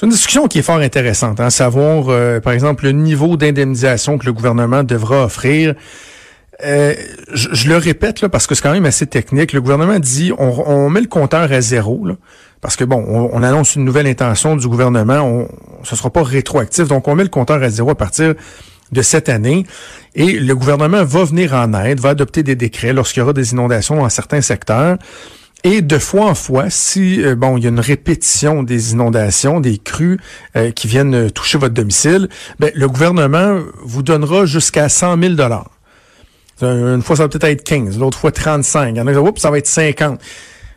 C'est une discussion qui est fort intéressante, hein, savoir, euh, par exemple, le niveau d'indemnisation que le gouvernement devra offrir. Euh, je, le répète là parce que c'est quand même assez technique. Le gouvernement dit on, met le compteur à zéro là, parce que bon, on, annonce une nouvelle intention du gouvernement. On, ce sera pas rétroactif, donc on met le compteur à zéro à partir de cette année. Et le gouvernement va venir en aide, va adopter des décrets lorsqu'il y aura des inondations dans certains secteurs. Et de fois en fois, si euh, bon, il y a une répétition des inondations, des crues euh, qui viennent euh, toucher votre domicile, ben, le gouvernement vous donnera jusqu'à 100 000 dollars. Une fois, ça va peut-être être 15, l'autre fois 35. Il y en a qui ça va être 50.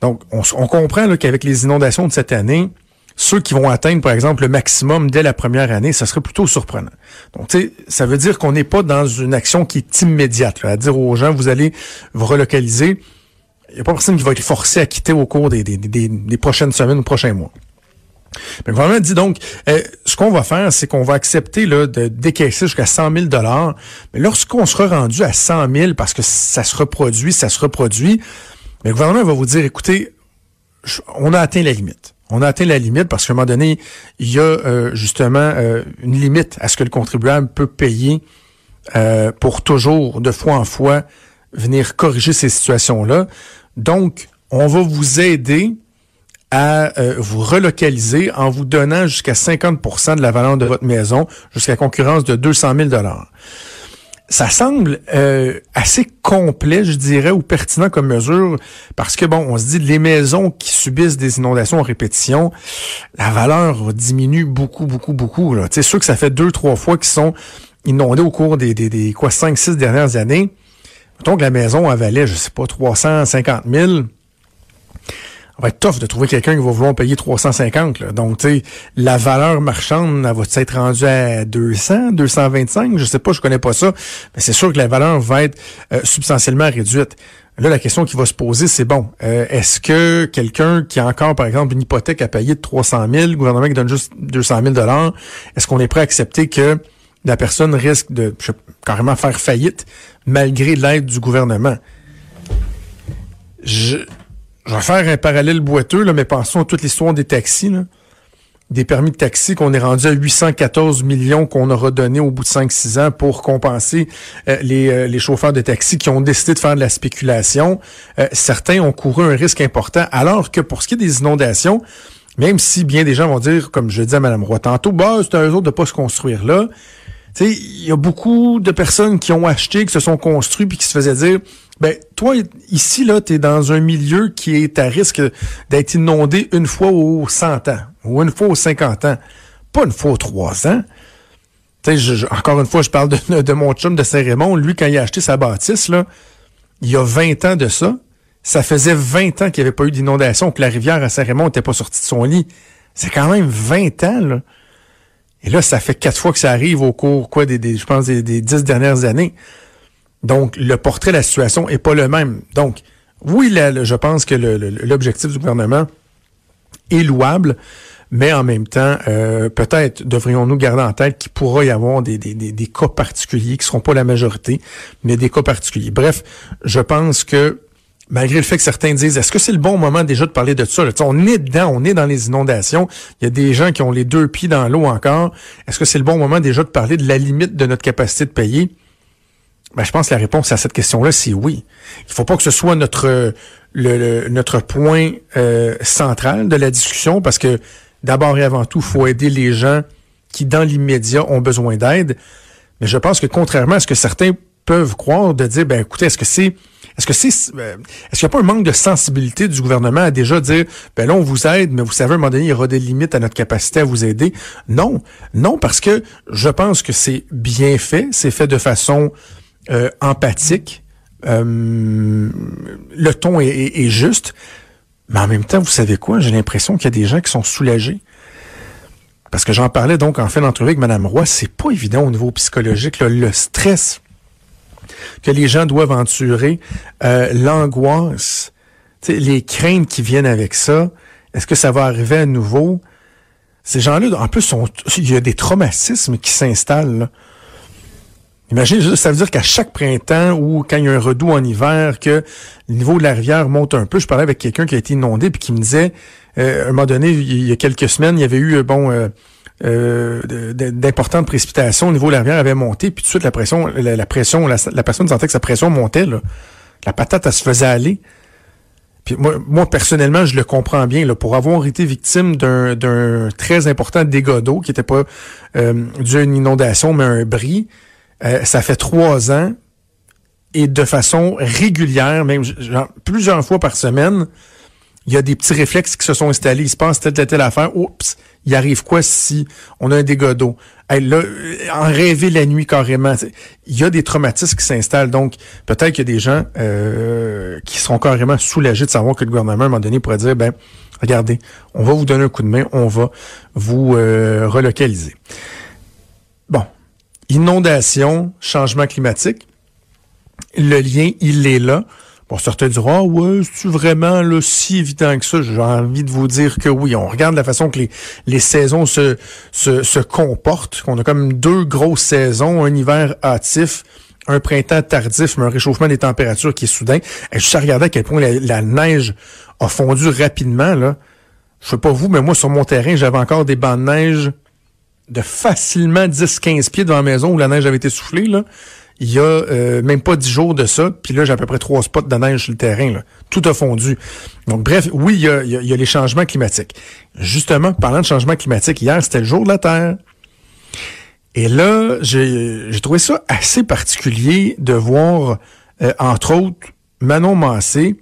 Donc, on, on comprend qu'avec les inondations de cette année, ceux qui vont atteindre, par exemple, le maximum dès la première année, ça serait plutôt surprenant. Donc, tu sais, ça veut dire qu'on n'est pas dans une action qui est immédiate, à dire aux gens, vous allez vous relocaliser. Il n'y a pas personne qui va être forcé à quitter au cours des, des, des, prochaines semaines ou prochains mois. Mais le gouvernement dit donc, euh, ce qu'on va faire, c'est qu'on va accepter là, de décaisser jusqu'à 100 000 Mais lorsqu'on sera rendu à 100 000, parce que ça se reproduit, ça se reproduit, le gouvernement va vous dire, écoutez, on a atteint la limite. On a atteint la limite parce qu'à un moment donné, il y a euh, justement euh, une limite à ce que le contribuable peut payer euh, pour toujours, de fois en fois, venir corriger ces situations-là. Donc, on va vous aider à vous relocaliser en vous donnant jusqu'à 50% de la valeur de votre maison, jusqu'à concurrence de 200 000 ça semble euh, assez complet, je dirais, ou pertinent comme mesure, parce que bon, on se dit les maisons qui subissent des inondations en répétition, la valeur diminue beaucoup, beaucoup, beaucoup. C'est sûr que ça fait deux, trois fois qu'ils sont inondés au cours des, des, des quoi, cinq, six dernières années. Mettons que la maison avalait, je sais pas, 350 000 ça va être tough de trouver quelqu'un qui va vouloir payer 350. Là. Donc, tu sais, la valeur marchande, elle va être rendue à 200, 225, je sais pas, je connais pas ça, mais c'est sûr que la valeur va être euh, substantiellement réduite. Là, la question qui va se poser, c'est bon, euh, est-ce que quelqu'un qui a encore, par exemple, une hypothèque à payer de 300 000, le gouvernement qui donne juste 200 000 dollars, est-ce qu'on est prêt à accepter que la personne risque de carrément faire faillite malgré l'aide du gouvernement? Je, vais faire un parallèle boiteux, là, mais pensons à toute l'histoire des taxis. Des permis de taxi qu'on est rendu à 814 millions qu'on aura donné au bout de 5-6 ans pour compenser euh, les, euh, les, chauffeurs de taxi qui ont décidé de faire de la spéculation. Euh, certains ont couru un risque important, alors que pour ce qui est des inondations, même si bien des gens vont dire, comme je dis à Mme Roy tantôt, bah, c'est à eux autres de pas se construire là. Il y a beaucoup de personnes qui ont acheté, qui se sont construits, puis qui se faisaient dire ben, toi, ici, là, tu es dans un milieu qui est à risque d'être inondé une fois aux 100 ans ou une fois aux 50 ans. Pas une fois aux 3 ans. Je, encore une fois, je parle de, de mon chum de Saint-Raymond. Lui, quand il a acheté sa bâtisse, là, il y a 20 ans de ça, ça faisait 20 ans qu'il n'y avait pas eu d'inondation, que la rivière à Saint-Raymond n'était pas sortie de son lit. C'est quand même 20 ans, là. Et là, ça fait quatre fois que ça arrive au cours, quoi, des, des je pense, des, des dix dernières années. Donc, le portrait de la situation est pas le même. Donc, oui, je pense que l'objectif du gouvernement est louable, mais en même temps, euh, peut-être devrions-nous garder en tête qu'il pourra y avoir des, des, cas particuliers qui seront pas la majorité, mais des cas particuliers. Bref, je pense que malgré le fait que certains disent, est-ce que c'est le bon moment déjà de parler de ça? On est dedans, on est dans les inondations. Il y a des gens qui ont les deux pieds dans l'eau encore. Est-ce que c'est le bon moment déjà de parler de la limite de notre capacité de payer? Ben, je pense que la réponse à cette question-là, c'est oui. Il faut pas que ce soit notre le, notre point euh, central de la discussion parce que d'abord et avant tout, il faut aider les gens qui, dans l'immédiat, ont besoin d'aide. Mais je pense que contrairement à ce que certains peuvent croire, de dire, ben écoutez, est-ce que c'est est-ce que c'est euh, est-ce qu'il n'y a pas un manque de sensibilité du gouvernement à déjà dire ben là on vous aide, mais vous savez à un moment donné il y aura des limites à notre capacité à vous aider? Non, non parce que je pense que c'est bien fait, c'est fait de façon euh, empathique. Euh, le ton est, juste. Mais en même temps, vous savez quoi? J'ai l'impression qu'il y a des gens qui sont soulagés. Parce que j'en parlais donc en fin d'entrevue avec Mme Roy, c'est pas évident au niveau psychologique, le stress que les gens doivent endurer, euh, l'angoisse, les craintes qui viennent avec ça. Est-ce que ça va arriver à nouveau? Ces gens-là, en plus, il y a des traumatismes qui s'installent. Imagine, ça veut dire qu'à chaque printemps ou quand il y a un redout en hiver, que le niveau de la rivière monte un peu. Je parlais avec quelqu'un qui a été inondé puis qui me disait, à un moment donné, il y a quelques semaines, il y avait eu, bon, d'importantes précipitations au niveau de la rivière avait monté, puis tout de suite la pression, la, pression, la, personne sentait que sa pression montait. La patate, elle se faisait aller. Puis moi, personnellement, je le comprends bien. Là, pour avoir été victime d'un très important dégât d'eau qui n'était pas euh, dû à une inondation, mais un bris, euh, ça fait trois ans et de façon régulière, même plusieurs fois par semaine, il y a des petits réflexes qui se sont installés. Il se passe telle, telle, telle affaire. Oups, il arrive quoi si on a un dégât d'eau? là, en rêver la nuit carrément. Il y a des traumatismes qui s'installent. Donc, peut-être qu'il y a des gens euh, qui seront carrément soulagés de savoir que le gouvernement, à un moment donné, pourrait dire, ben, regardez, on va vous donner un coup de main, on va vous euh, relocaliser. Bon. Inondation, changement climatique. Le lien, il est là. Bon, certains diront, ah ouais, c'est vraiment là, si évident que ça? J'ai envie de vous dire que oui. On regarde la façon que les, les saisons se, se, se comportent. On a comme deux grosses saisons, un hiver hâtif, un printemps tardif, mais un réchauffement des températures qui est soudain. Et je regarder à quel point la, neige a fondu rapidement. Là. Je sais pas vous, mais moi, sur mon terrain, j'avais encore des bancs de neige de facilement 10-15 pieds devant la maison où la neige avait été soufflée. Là il y a euh, même pas dix jours de ça, puis là, j'ai à peu près trois spots de neige sur le terrain. Tout a fondu. Donc, bref, oui, il y a, les changements climatiques. Justement, parlant de changements climatiques, hier, c'était le jour de la Terre. Et là, j'ai trouvé ça assez particulier de voir, euh, entre autres, Manon Massé,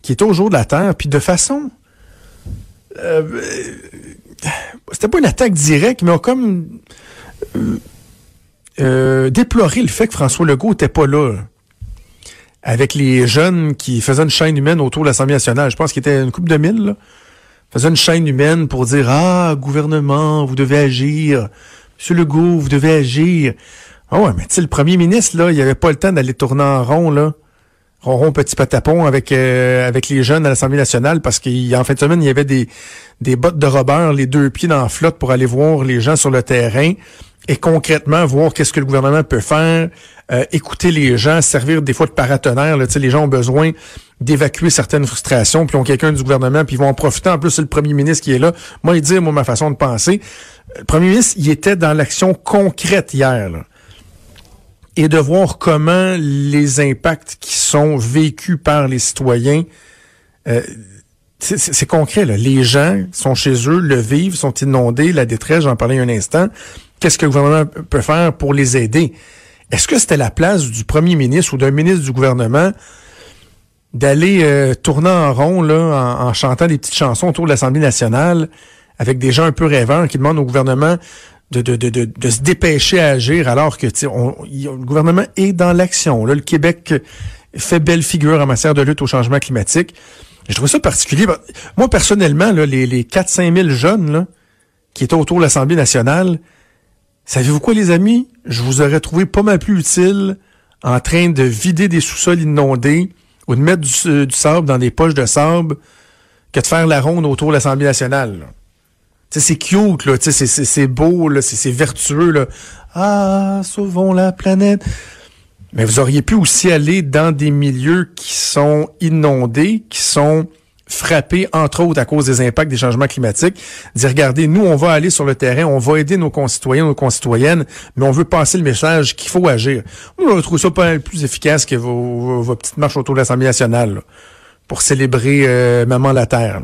qui était au jour de la Terre, puis de façon... Euh, c'était pas une attaque directe, mais comme... Euh, déplorer le fait que François Legault n'était pas là. Avec les jeunes qui faisaient une chaîne humaine autour de l'Assemblée nationale. Je pense qu'il était une coupe de mille, là. Faisait une chaîne humaine pour dire Ah, gouvernement, vous devez agir. Monsieur Legault, vous devez agir. Ah ouais, mais tu sais, le premier ministre, là, il avait pas le temps d'aller tourner en rond, là. Ronron petit patapon avec euh, avec les jeunes à l'Assemblée nationale parce qu'en fin de semaine, il y avait des, des bottes de Robert, les deux pieds dans la flotte pour aller voir les gens sur le terrain et concrètement voir qu'est-ce que le gouvernement peut faire, euh, écouter les gens, servir des fois de paratonnerre. Là, les gens ont besoin d'évacuer certaines frustrations, puis ont quelqu'un du gouvernement, puis ils vont en profiter. En plus, c'est le premier ministre qui est là. Moi, il dit, moi, ma façon de penser. Le premier ministre, il était dans l'action concrète hier. Et de voir comment les impacts qui sont vécus par les citoyens, euh, c'est concret. Là. Les gens sont chez eux, le vivent, sont inondés, la détresse, j'en parlais un instant qu'est-ce que le gouvernement peut faire pour les aider? Est-ce que c'était la place du premier ministre ou d'un ministre du gouvernement d'aller euh, tourner en rond là, en, chantant des petites chansons autour de l'Assemblée nationale avec des gens un peu rêveurs qui demandent au gouvernement de, de, de, de, se dépêcher à agir alors que on, le gouvernement est dans l'action. Le Québec fait belle figure en matière de lutte au changement climatique. Je trouve ça particulier. Moi, personnellement, là, les, les 4-5 000 jeunes là, qui étaient autour de l'Assemblée nationale, Savez-vous quoi, les amis? Je vous aurais trouvé pas mal plus utile en train de vider des sous-sols inondés ou de mettre du, euh, sable dans des poches de sable que de faire la ronde autour de l'Assemblée nationale. C'est cute, là, c'est beau, c'est vertueux. Là. Ah, sauvons la planète. Mais vous auriez pu aussi aller dans des milieux qui sont inondés, qui sont frappé, entre autres, à cause des impacts des changements climatiques, dire, regardez, nous, on va aller sur le terrain, on va aider nos concitoyens, nos concitoyennes, mais on veut passer le message qu'il faut agir. Moi, je trouve ça pas plus efficace que vos, vos, petites marches autour de l'Assemblée nationale, pour célébrer euh, Maman la Terre.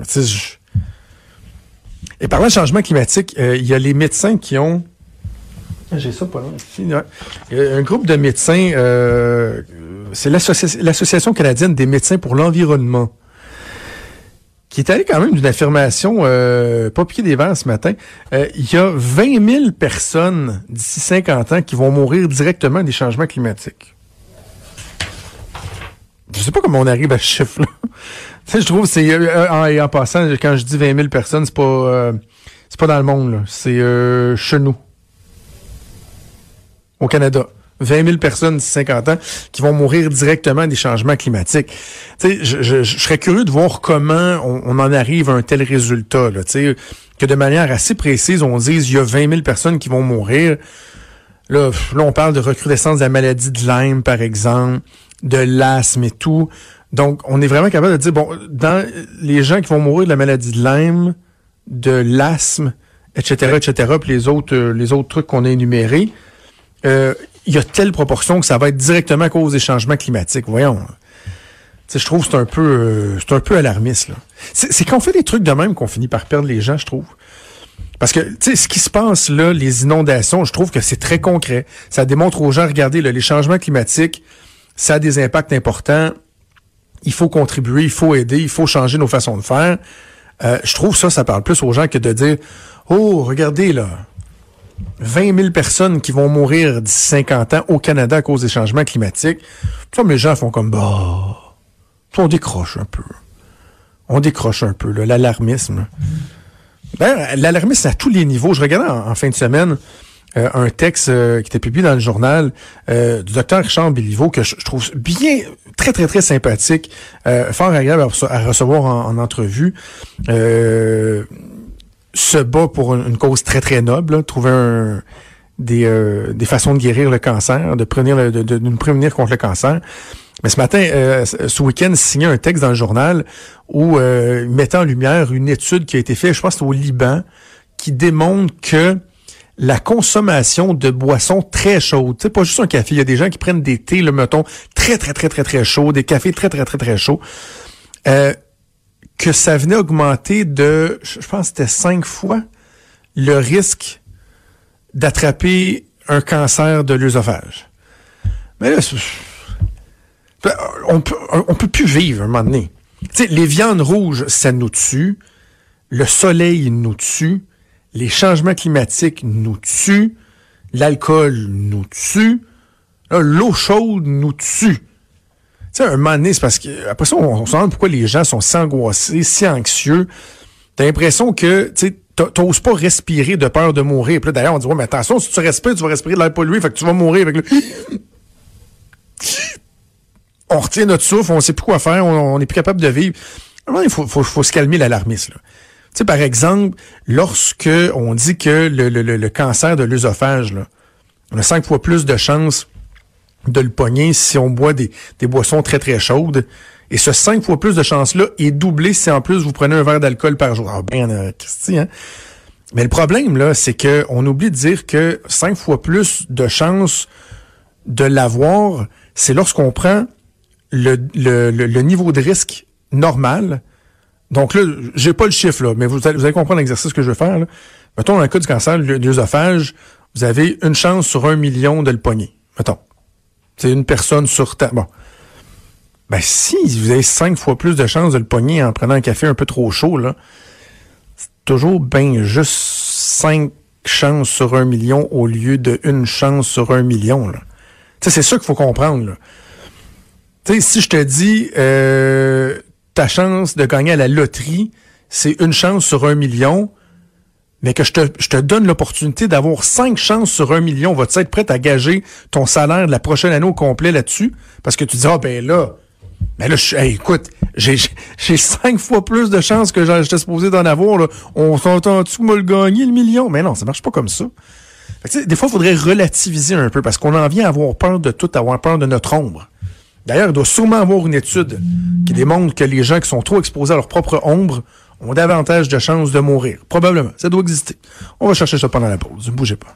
Et parlant de changement climatique, euh, il y a les médecins qui ont j'ai ça pas loin. Un groupe de médecins, euh, c'est l'Association canadienne des médecins pour l'environnement qui est allé quand même d'une affirmation euh, pas piqué des verres ce matin. Euh, il y a 20 000 personnes d'ici 50 ans qui vont mourir directement des changements climatiques. Je sais pas comment on arrive à ce chiffre-là. je trouve c'est euh, en, en, passant quand je dis 20 000 personnes, c'est pas euh, c'est pas dans le monde c'est chez nous au Canada. 20 000 personnes d'ici 50 ans qui vont mourir directement des changements climatiques. je, je, je, serais curieux de voir comment on, en arrive à un tel résultat. Là, que de manière assez précise, on dise il y a 20 000 personnes qui vont mourir. Là, là, on parle de recrudescence de la maladie de Lyme, par exemple, de l'asthme et tout. Donc, on est vraiment capable de dire, bon, dans les gens qui vont mourir de la maladie de Lyme, de l'asthme, etc., etc., puis les autres, euh, les autres trucs qu'on a énumérés, euh, il y a telle proportion que ça va être directement à cause des changements climatiques. Voyons. je trouve que c'est un peu euh, c'est un peu alarmiste. C'est quand on fait des trucs de même qu'on finit par perdre les gens, je trouve. Parce que, ce qui se passe là, les inondations, je trouve que c'est très concret. Ça démontre aux gens, regardez, là, les changements climatiques, ça a des impacts importants. Il faut contribuer, il faut aider, il faut changer nos façons de faire. Euh, je trouve ça, ça parle plus aux gens que de dire, oh, regardez là, 20 000 personnes qui vont mourir d'ici 50 ans au Canada à cause des changements climatiques. Les gens font comme, bah, on décroche un peu. On décroche un peu, l'alarmisme. Ben, l'alarmisme à tous les niveaux. Je regardais en, fin de semaine euh, un texte euh, qui était publié dans le journal euh, du docteur Richard Béliveau que je, trouve bien, très, très, très sympathique, fort agréable à, recevoir en, entrevue. Se bat pour une, cause très, très noble, trouver un, des, des façons de guérir le cancer, de, prévenir de, de, nous prévenir contre le cancer. Mais ce matin, euh, ce week-end, signait un texte dans le journal où euh, il mettait en lumière une étude qui a été faite, je pense, au Liban, qui démontre que la consommation de boissons très chaudes, c'est pas juste un café, il y a des gens qui prennent des thés, le mettons, très, très, très, très, très chauds, des cafés très, très, très, très chauds, euh, que ça venait augmenter de, je pense c'était cinq fois, le risque d'attraper un cancer de l'œsophage. Mais là, on peut, on peut plus vivre un moment donné. les viandes rouges, ça nous tue. Le soleil nous tue. Les changements climatiques nous tuent. L'alcool nous tue. L'eau chaude nous tue. Tu un moment parce que, après ça, on, se demande pourquoi les gens sont si angoissés, si anxieux. T'as l'impression que, tu t'oses pas respirer de peur de mourir. Puis d'ailleurs, on dit, ouais, mais attention, si tu respires, tu vas respirer de l'air pollué, fait que tu vas mourir avec le on retient notre souffle, on sait plus quoi faire, on n'est plus capable de vivre. Il faut, faut, se calmer l'alarmisme. Tu sais, par exemple, lorsque on dit que le, le, le cancer de l'œsophage, on a cinq fois plus de chances de le pogner si on boit des, des boissons très, très chaudes. Et ce cinq fois plus de chances-là est doublé si en plus vous prenez un verre d'alcool par jour. Ah ben, hein? Mais le problème, là, c'est que on oublie de dire que cinq fois plus de chances de l'avoir, c'est lorsqu'on prend le, le, le, niveau de risque normal. Donc là, j'ai pas le chiffre, là, mais vous allez, vous allez comprendre l'exercice que je veux faire. Là. Mettons, dans le cas du cancer l'œsophage, vous avez une chance sur un million de le pogner. Mettons. C'est une personne sur ta... Bon. Ben, si vous avez cinq fois plus de chances de le pogner en prenant un café un peu trop chaud, là, c'est toujours bien juste cinq chances sur un million au lieu de une chance sur un million, là. C'est ça qu'il faut comprendre, là. Tu sais, si je te dis euh, ta chance de gagner à la loterie, c'est une chance sur un million, mais que je te, donne l'opportunité d'avoir cinq chances sur un million, vas-tu être prêt à gager ton salaire de la prochaine année au complet là-dessus? Parce que tu dis, ah ben là, ben là, je, écoute, j'ai, cinq fois plus de chances que j'étais supposé d'en avoir. On s'entend-tu me le gagner, le million? Mais non, ça marche pas comme ça. des fois, il faudrait relativiser un peu parce qu'on en vient à avoir peur de tout, à avoir peur de notre ombre. D'ailleurs, il doit sûrement avoir une étude qui démontre que les gens qui sont trop exposés à leur propre ombre ont davantage de chances de mourir. Probablement. Ça doit exister. On va chercher ça pendant la pause. Ne bougez pas.